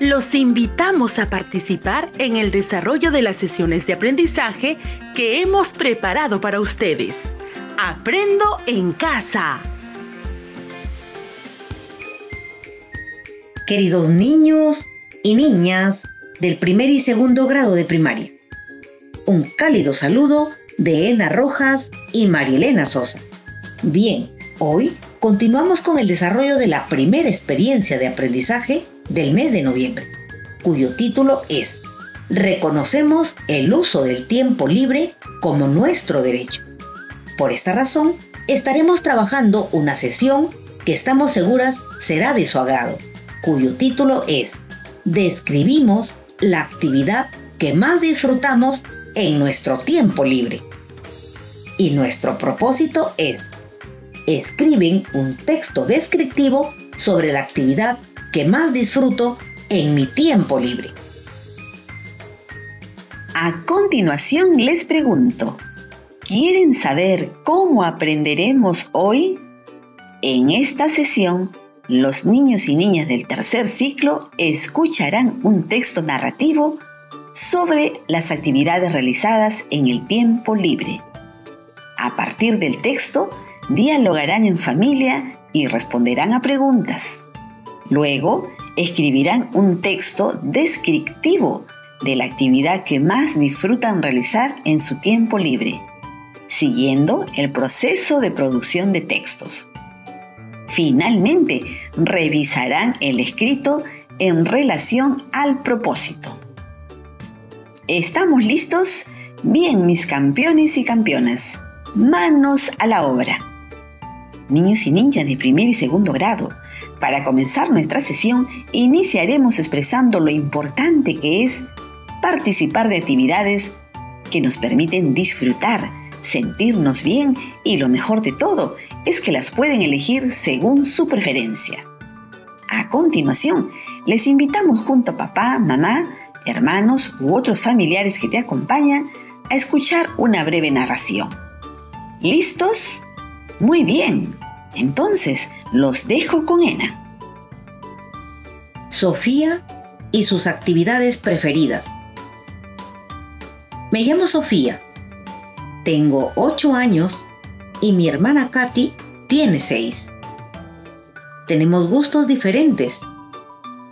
Los invitamos a participar en el desarrollo de las sesiones de aprendizaje que hemos preparado para ustedes. Aprendo en casa. Queridos niños y niñas del primer y segundo grado de primaria, un cálido saludo de Ena Rojas y Marielena Sosa. Bien, hoy continuamos con el desarrollo de la primera experiencia de aprendizaje del mes de noviembre, cuyo título es Reconocemos el uso del tiempo libre como nuestro derecho. Por esta razón, estaremos trabajando una sesión que estamos seguras será de su agrado, cuyo título es Describimos la actividad que más disfrutamos en nuestro tiempo libre. Y nuestro propósito es escriben un texto descriptivo sobre la actividad que más disfruto en mi tiempo libre. A continuación les pregunto, ¿quieren saber cómo aprenderemos hoy? En esta sesión, los niños y niñas del tercer ciclo escucharán un texto narrativo sobre las actividades realizadas en el tiempo libre. A partir del texto, dialogarán en familia y responderán a preguntas. Luego, escribirán un texto descriptivo de la actividad que más disfrutan realizar en su tiempo libre, siguiendo el proceso de producción de textos. Finalmente, revisarán el escrito en relación al propósito. ¿Estamos listos? Bien, mis campeones y campeonas, manos a la obra niños y niñas de primer y segundo grado. Para comenzar nuestra sesión, iniciaremos expresando lo importante que es participar de actividades que nos permiten disfrutar, sentirnos bien y lo mejor de todo es que las pueden elegir según su preferencia. A continuación, les invitamos junto a papá, mamá, hermanos u otros familiares que te acompañan a escuchar una breve narración. ¿Listos? Muy bien, entonces los dejo con Ena. Sofía y sus actividades preferidas. Me llamo Sofía. Tengo 8 años y mi hermana Katy tiene 6. Tenemos gustos diferentes,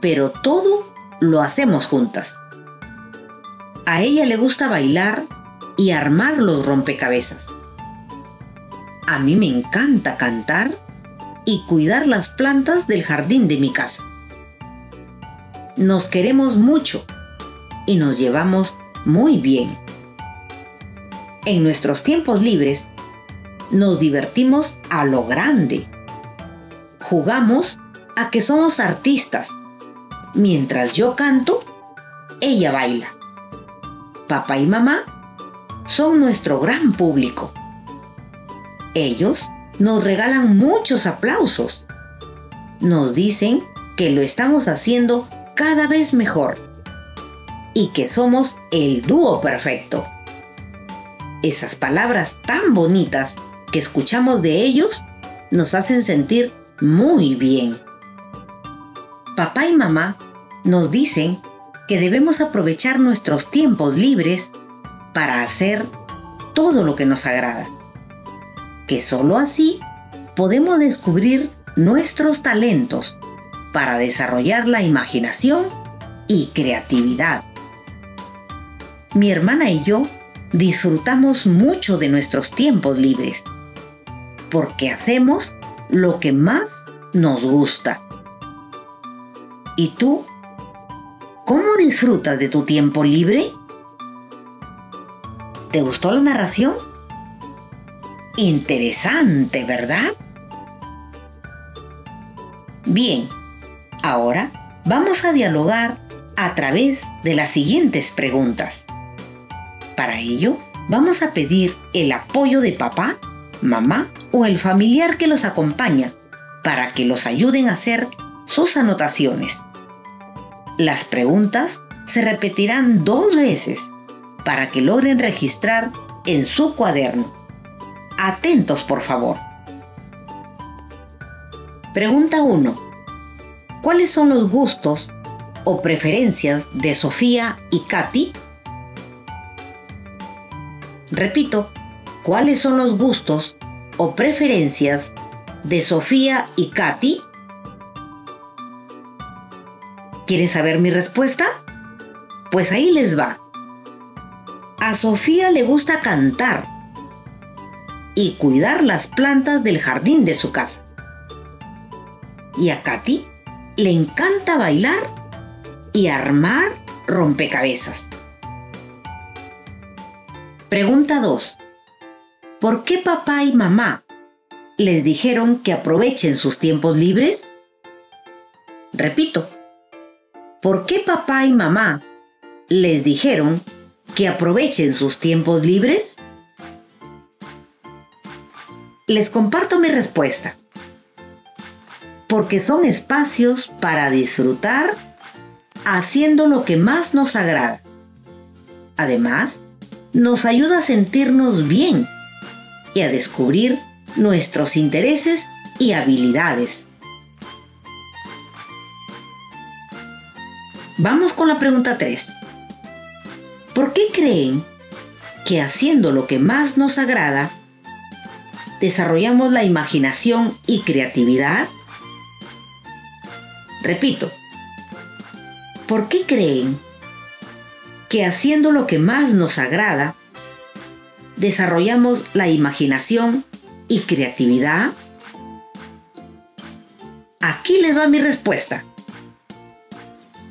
pero todo lo hacemos juntas. A ella le gusta bailar y armar los rompecabezas. A mí me encanta cantar y cuidar las plantas del jardín de mi casa. Nos queremos mucho y nos llevamos muy bien. En nuestros tiempos libres nos divertimos a lo grande. Jugamos a que somos artistas. Mientras yo canto, ella baila. Papá y mamá son nuestro gran público. Ellos nos regalan muchos aplausos. Nos dicen que lo estamos haciendo cada vez mejor y que somos el dúo perfecto. Esas palabras tan bonitas que escuchamos de ellos nos hacen sentir muy bien. Papá y mamá nos dicen que debemos aprovechar nuestros tiempos libres para hacer todo lo que nos agrada que sólo así podemos descubrir nuestros talentos para desarrollar la imaginación y creatividad. Mi hermana y yo disfrutamos mucho de nuestros tiempos libres porque hacemos lo que más nos gusta. ¿Y tú? ¿Cómo disfrutas de tu tiempo libre? ¿Te gustó la narración? Interesante, ¿verdad? Bien, ahora vamos a dialogar a través de las siguientes preguntas. Para ello, vamos a pedir el apoyo de papá, mamá o el familiar que los acompaña para que los ayuden a hacer sus anotaciones. Las preguntas se repetirán dos veces para que logren registrar en su cuaderno Atentos, por favor. Pregunta 1. ¿cuáles son los gustos o preferencias de Sofía y Katy? Repito, ¿cuáles son los gustos o preferencias de Sofía y Katy? ¿Quieren saber mi respuesta? Pues ahí les va. A Sofía le gusta cantar y cuidar las plantas del jardín de su casa. Y a Katy le encanta bailar y armar rompecabezas. Pregunta 2. ¿Por qué papá y mamá les dijeron que aprovechen sus tiempos libres? Repito, ¿por qué papá y mamá les dijeron que aprovechen sus tiempos libres? Les comparto mi respuesta. Porque son espacios para disfrutar haciendo lo que más nos agrada. Además, nos ayuda a sentirnos bien y a descubrir nuestros intereses y habilidades. Vamos con la pregunta 3. ¿Por qué creen que haciendo lo que más nos agrada, desarrollamos la imaginación y creatividad? Repito, ¿por qué creen que haciendo lo que más nos agrada, desarrollamos la imaginación y creatividad? Aquí les va mi respuesta.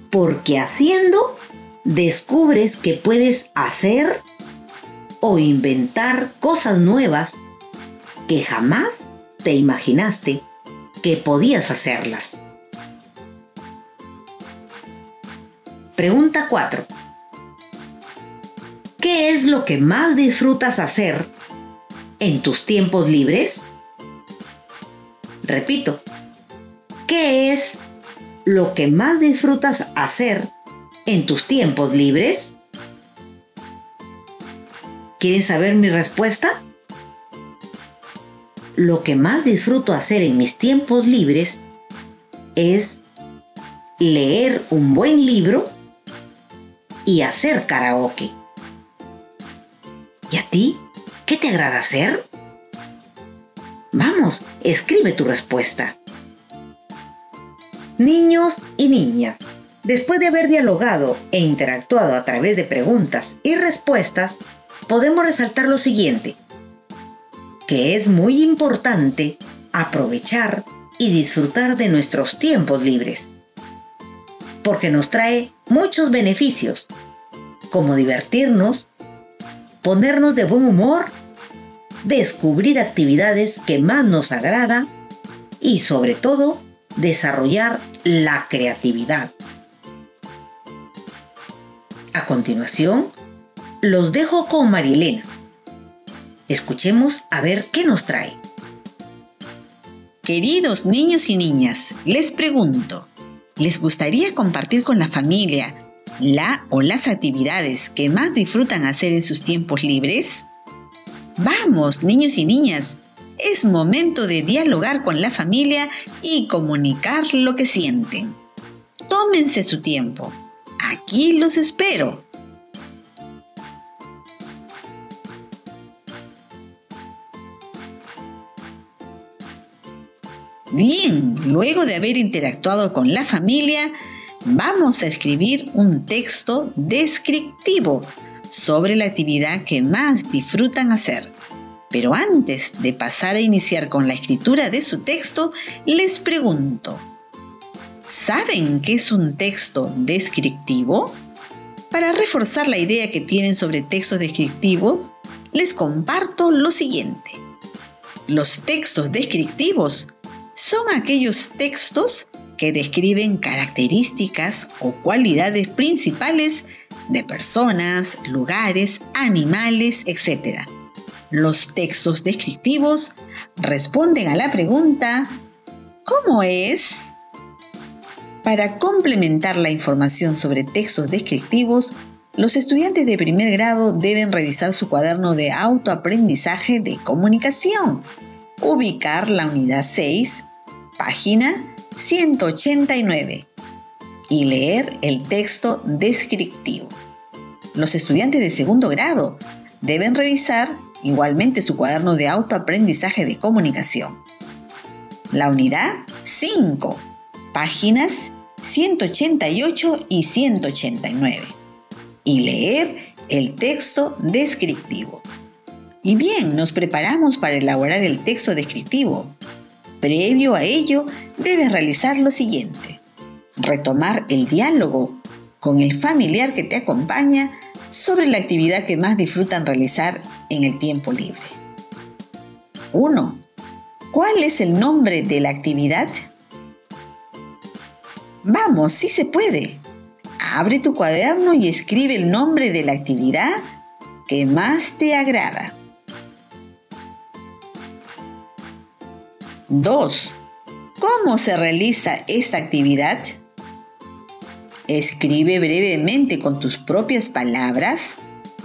Porque haciendo, descubres que puedes hacer o inventar cosas nuevas que jamás te imaginaste que podías hacerlas. Pregunta 4. ¿Qué es lo que más disfrutas hacer en tus tiempos libres? Repito, ¿qué es lo que más disfrutas hacer en tus tiempos libres? ¿Quieres saber mi respuesta? Lo que más disfruto hacer en mis tiempos libres es leer un buen libro y hacer karaoke. ¿Y a ti? ¿Qué te agrada hacer? Vamos, escribe tu respuesta. Niños y niñas, después de haber dialogado e interactuado a través de preguntas y respuestas, podemos resaltar lo siguiente, que es muy importante aprovechar y disfrutar de nuestros tiempos libres, porque nos trae muchos beneficios, como divertirnos, ponernos de buen humor, descubrir actividades que más nos agrada y sobre todo desarrollar la creatividad. A continuación, los dejo con Marilena. Escuchemos a ver qué nos trae. Queridos niños y niñas, les pregunto, ¿les gustaría compartir con la familia la o las actividades que más disfrutan hacer en sus tiempos libres? Vamos, niños y niñas, es momento de dialogar con la familia y comunicar lo que sienten. Tómense su tiempo. Aquí los espero. Bien, luego de haber interactuado con la familia, vamos a escribir un texto descriptivo sobre la actividad que más disfrutan hacer. Pero antes de pasar a iniciar con la escritura de su texto, les pregunto, ¿saben qué es un texto descriptivo? Para reforzar la idea que tienen sobre textos descriptivos, les comparto lo siguiente. Los textos descriptivos son aquellos textos que describen características o cualidades principales de personas, lugares, animales, etc. Los textos descriptivos responden a la pregunta ¿Cómo es? Para complementar la información sobre textos descriptivos, los estudiantes de primer grado deben revisar su cuaderno de autoaprendizaje de comunicación, ubicar la unidad 6, página 189 y leer el texto descriptivo. Los estudiantes de segundo grado deben revisar igualmente su cuaderno de autoaprendizaje de comunicación. La unidad 5, páginas 188 y 189. Y leer el texto descriptivo. Y bien, nos preparamos para elaborar el texto descriptivo. Previo a ello, debes realizar lo siguiente. Retomar el diálogo con el familiar que te acompaña sobre la actividad que más disfrutan realizar en el tiempo libre. 1. ¿Cuál es el nombre de la actividad? Vamos, sí se puede. Abre tu cuaderno y escribe el nombre de la actividad que más te agrada. 2. ¿Cómo se realiza esta actividad? Escribe brevemente con tus propias palabras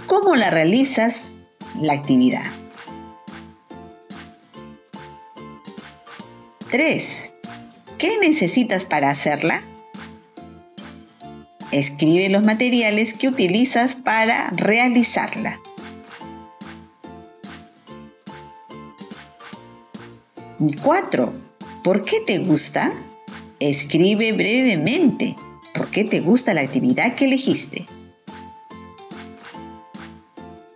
cómo la realizas la actividad. 3. ¿Qué necesitas para hacerla? Escribe los materiales que utilizas para realizarla. 4. ¿Por qué te gusta? Escribe brevemente por qué te gusta la actividad que elegiste.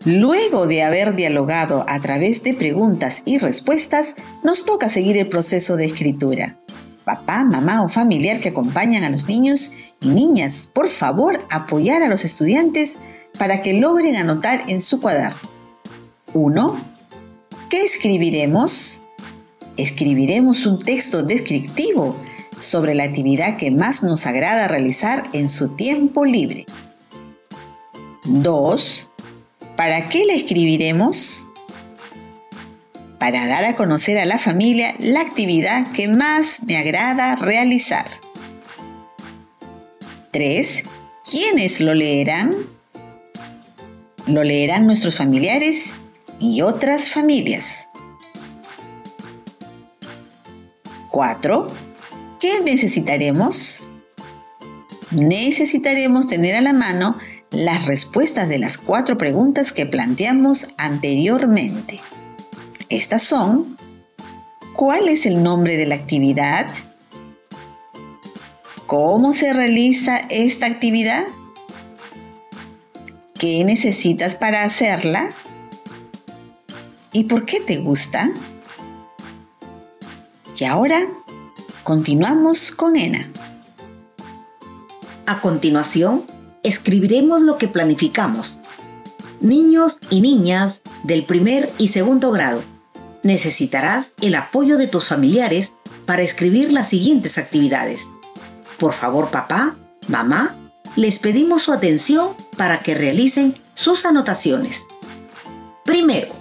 Luego de haber dialogado a través de preguntas y respuestas, nos toca seguir el proceso de escritura. Papá, mamá o familiar que acompañan a los niños y niñas, por favor, apoyar a los estudiantes para que logren anotar en su cuaderno. 1. ¿Qué escribiremos? Escribiremos un texto descriptivo sobre la actividad que más nos agrada realizar en su tiempo libre. 2. ¿Para qué la escribiremos? Para dar a conocer a la familia la actividad que más me agrada realizar. 3. ¿Quiénes lo leerán? Lo leerán nuestros familiares y otras familias. 4. ¿Qué necesitaremos? Necesitaremos tener a la mano las respuestas de las cuatro preguntas que planteamos anteriormente. Estas son, ¿cuál es el nombre de la actividad? ¿Cómo se realiza esta actividad? ¿Qué necesitas para hacerla? ¿Y por qué te gusta? Y ahora Continuamos con ENA. A continuación, escribiremos lo que planificamos. Niños y niñas del primer y segundo grado, necesitarás el apoyo de tus familiares para escribir las siguientes actividades. Por favor, papá, mamá, les pedimos su atención para que realicen sus anotaciones. Primero,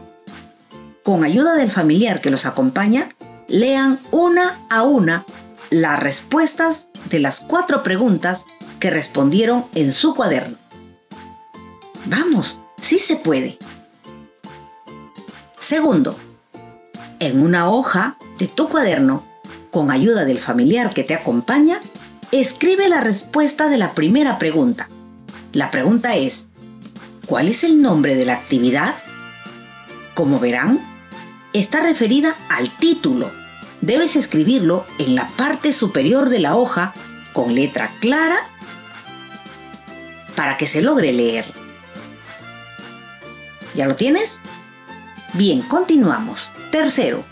con ayuda del familiar que los acompaña, lean una a una las respuestas de las cuatro preguntas que respondieron en su cuaderno. Vamos, sí se puede. Segundo, en una hoja de tu cuaderno, con ayuda del familiar que te acompaña, escribe la respuesta de la primera pregunta. La pregunta es, ¿cuál es el nombre de la actividad? Como verán, está referida al título debes escribirlo en la parte superior de la hoja con letra clara para que se logre leer. ¿Ya lo tienes? Bien, continuamos. Tercero.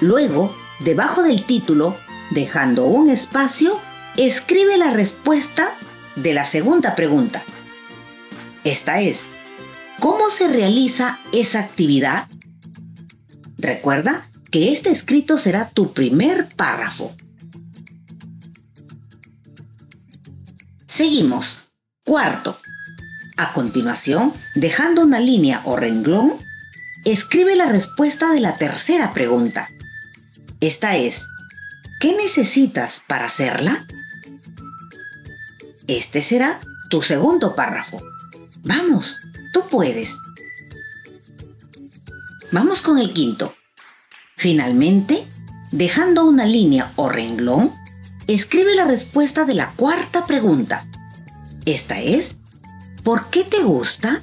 Luego, debajo del título, dejando un espacio, escribe la respuesta de la segunda pregunta. Esta es, ¿cómo se realiza esa actividad? Recuerda que este escrito será tu primer párrafo. Seguimos. Cuarto. A continuación, dejando una línea o renglón, escribe la respuesta de la tercera pregunta. Esta es, ¿qué necesitas para hacerla? Este será tu segundo párrafo. Vamos, tú puedes. Vamos con el quinto. Finalmente, Dejando una línea o renglón, escribe la respuesta de la cuarta pregunta. Esta es, ¿por qué te gusta?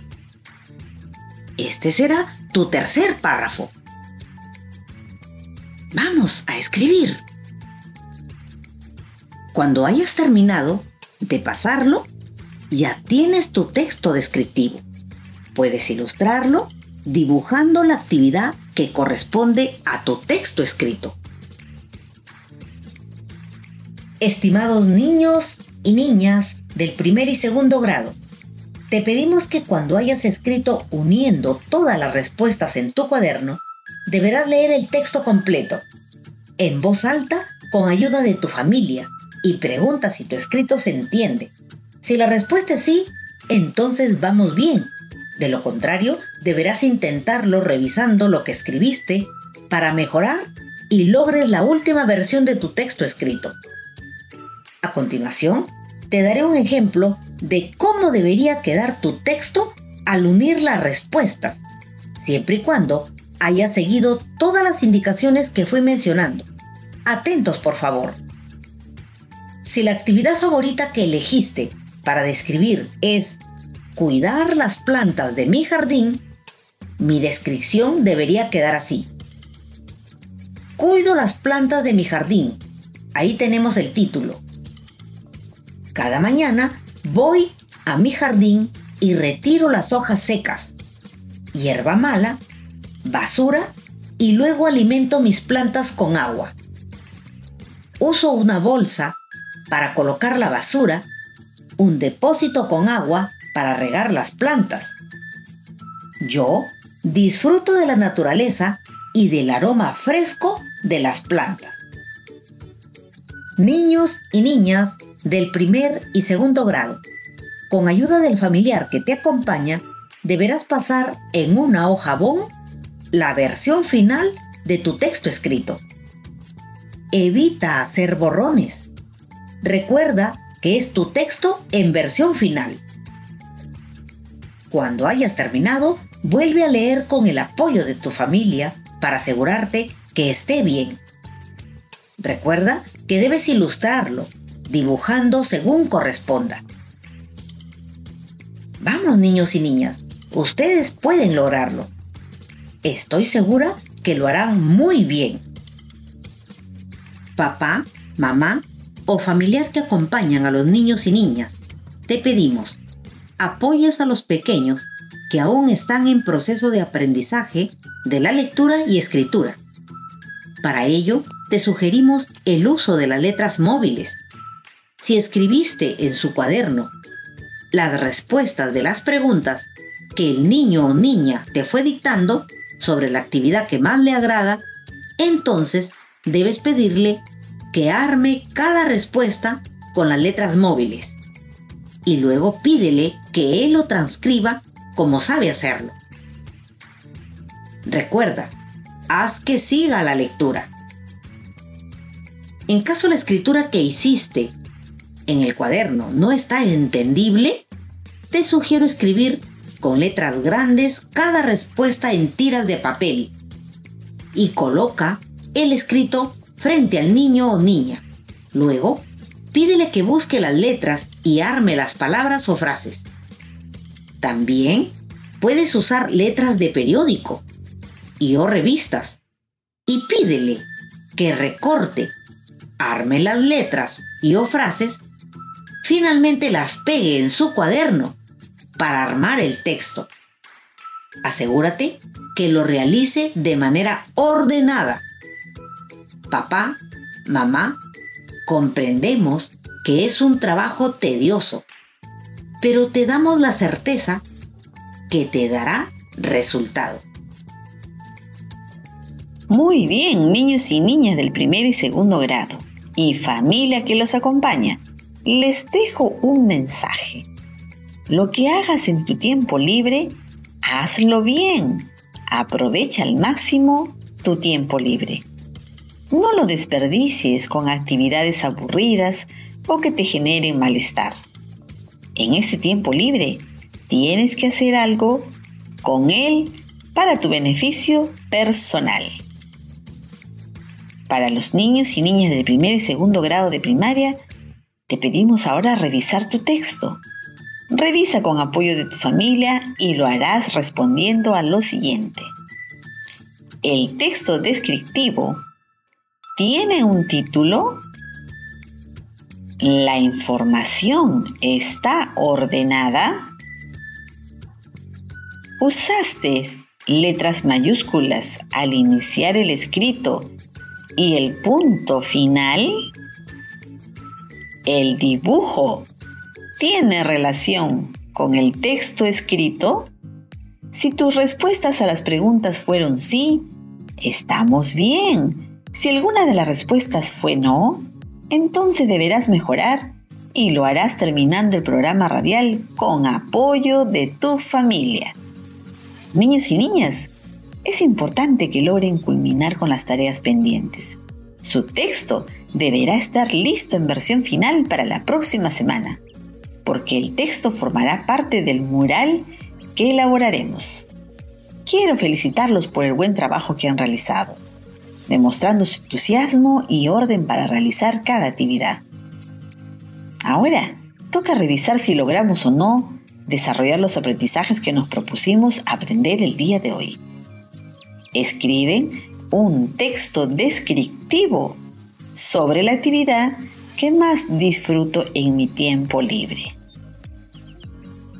Este será tu tercer párrafo. Vamos a escribir. Cuando hayas terminado de pasarlo, ya tienes tu texto descriptivo. Puedes ilustrarlo dibujando la actividad que corresponde a tu texto escrito. Estimados niños y niñas del primer y segundo grado, te pedimos que cuando hayas escrito uniendo todas las respuestas en tu cuaderno, deberás leer el texto completo, en voz alta, con ayuda de tu familia, y pregunta si tu escrito se entiende. Si la respuesta es sí, entonces vamos bien. De lo contrario, deberás intentarlo revisando lo que escribiste para mejorar y logres la última versión de tu texto escrito. A continuación, te daré un ejemplo de cómo debería quedar tu texto al unir las respuestas, siempre y cuando hayas seguido todas las indicaciones que fui mencionando. Atentos, por favor. Si la actividad favorita que elegiste para describir es cuidar las plantas de mi jardín, mi descripción debería quedar así. Cuido las plantas de mi jardín. Ahí tenemos el título. Cada mañana voy a mi jardín y retiro las hojas secas, hierba mala, basura y luego alimento mis plantas con agua. Uso una bolsa para colocar la basura, un depósito con agua para regar las plantas. Yo disfruto de la naturaleza y del aroma fresco de las plantas. Niños y niñas del primer y segundo grado, con ayuda del familiar que te acompaña, deberás pasar en una hoja bon la versión final de tu texto escrito. Evita hacer borrones. Recuerda que es tu texto en versión final. Cuando hayas terminado, vuelve a leer con el apoyo de tu familia para asegurarte que esté bien. Recuerda que debes ilustrarlo, dibujando según corresponda. Vamos niños y niñas, ustedes pueden lograrlo. Estoy segura que lo harán muy bien. Papá, mamá o familiar que acompañan a los niños y niñas, te pedimos apoyes a los pequeños que aún están en proceso de aprendizaje de la lectura y escritura. Para ello, te sugerimos el uso de las letras móviles. Si escribiste en su cuaderno las respuestas de las preguntas que el niño o niña te fue dictando sobre la actividad que más le agrada, entonces debes pedirle que arme cada respuesta con las letras móviles y luego pídele que él lo transcriba como sabe hacerlo. Recuerda, haz que siga la lectura. En caso la escritura que hiciste en el cuaderno no está entendible, te sugiero escribir con letras grandes cada respuesta en tiras de papel y coloca el escrito frente al niño o niña. Luego, pídele que busque las letras y arme las palabras o frases. También puedes usar letras de periódico y o revistas y pídele que recorte, arme las letras y o frases, finalmente las pegue en su cuaderno para armar el texto. Asegúrate que lo realice de manera ordenada. Papá, mamá Comprendemos que es un trabajo tedioso, pero te damos la certeza que te dará resultado. Muy bien, niños y niñas del primer y segundo grado y familia que los acompaña, les dejo un mensaje. Lo que hagas en tu tiempo libre, hazlo bien. Aprovecha al máximo tu tiempo libre. No lo desperdicies con actividades aburridas o que te generen malestar. En ese tiempo libre tienes que hacer algo con él para tu beneficio personal. Para los niños y niñas del primer y segundo grado de primaria, te pedimos ahora revisar tu texto. Revisa con apoyo de tu familia y lo harás respondiendo a lo siguiente. El texto descriptivo tiene un título. La información está ordenada. Usaste letras mayúsculas al iniciar el escrito y el punto final. El dibujo tiene relación con el texto escrito. Si tus respuestas a las preguntas fueron sí, estamos bien. Si alguna de las respuestas fue no, entonces deberás mejorar y lo harás terminando el programa radial con apoyo de tu familia. Niños y niñas, es importante que logren culminar con las tareas pendientes. Su texto deberá estar listo en versión final para la próxima semana, porque el texto formará parte del mural que elaboraremos. Quiero felicitarlos por el buen trabajo que han realizado, demostrando su entusiasmo y orden para realizar cada actividad. Ahora, toca revisar si logramos o no desarrollar los aprendizajes que nos propusimos aprender el día de hoy. Escriben un texto descriptivo sobre la actividad que más disfruto en mi tiempo libre.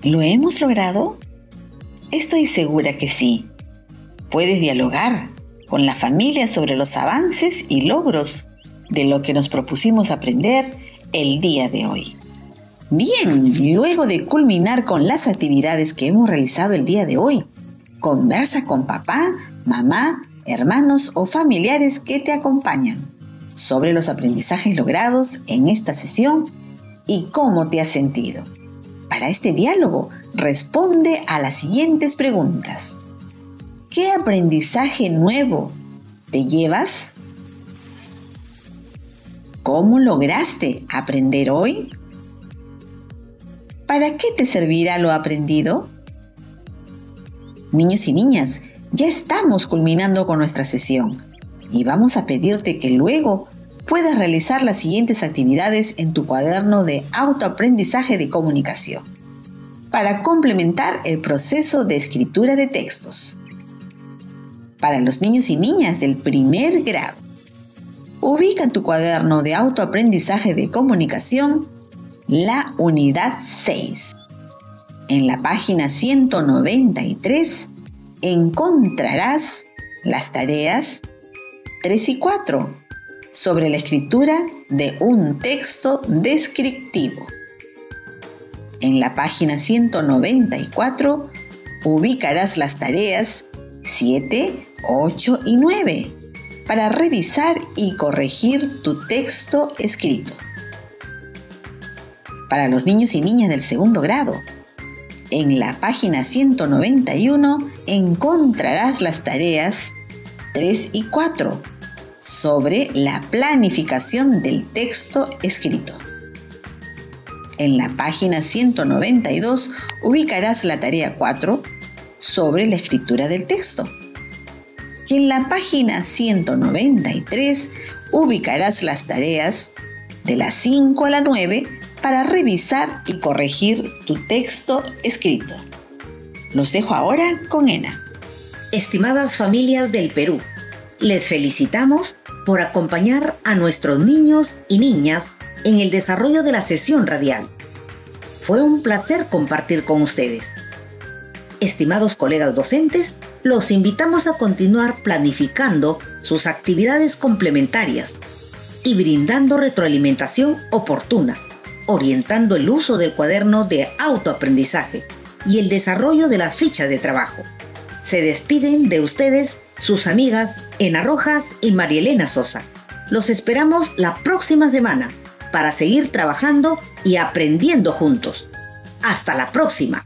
¿Lo hemos logrado? Estoy segura que sí. Puedes dialogar con la familia sobre los avances y logros de lo que nos propusimos aprender el día de hoy. Bien, luego de culminar con las actividades que hemos realizado el día de hoy, conversa con papá, mamá, hermanos o familiares que te acompañan sobre los aprendizajes logrados en esta sesión y cómo te has sentido. Para este diálogo, responde a las siguientes preguntas. ¿Qué aprendizaje nuevo te llevas? ¿Cómo lograste aprender hoy? ¿Para qué te servirá lo aprendido? Niños y niñas, ya estamos culminando con nuestra sesión y vamos a pedirte que luego puedas realizar las siguientes actividades en tu cuaderno de autoaprendizaje de comunicación para complementar el proceso de escritura de textos. Para los niños y niñas del primer grado, ubica en tu cuaderno de autoaprendizaje de comunicación la unidad 6. En la página 193 encontrarás las tareas 3 y 4 sobre la escritura de un texto descriptivo. En la página 194 ubicarás las tareas 7, 8 y 9 para revisar y corregir tu texto escrito para los niños y niñas del segundo grado. En la página 191 encontrarás las tareas 3 y 4 sobre la planificación del texto escrito. En la página 192 ubicarás la tarea 4 sobre la escritura del texto. Y en la página 193 ubicarás las tareas de la 5 a la 9 para revisar y corregir tu texto escrito. Los dejo ahora con Ena. Estimadas familias del Perú, les felicitamos por acompañar a nuestros niños y niñas en el desarrollo de la sesión radial. Fue un placer compartir con ustedes. Estimados colegas docentes, los invitamos a continuar planificando sus actividades complementarias y brindando retroalimentación oportuna orientando el uso del cuaderno de autoaprendizaje y el desarrollo de las fichas de trabajo. Se despiden de ustedes sus amigas Ena Rojas y Marielena Sosa. Los esperamos la próxima semana para seguir trabajando y aprendiendo juntos. Hasta la próxima.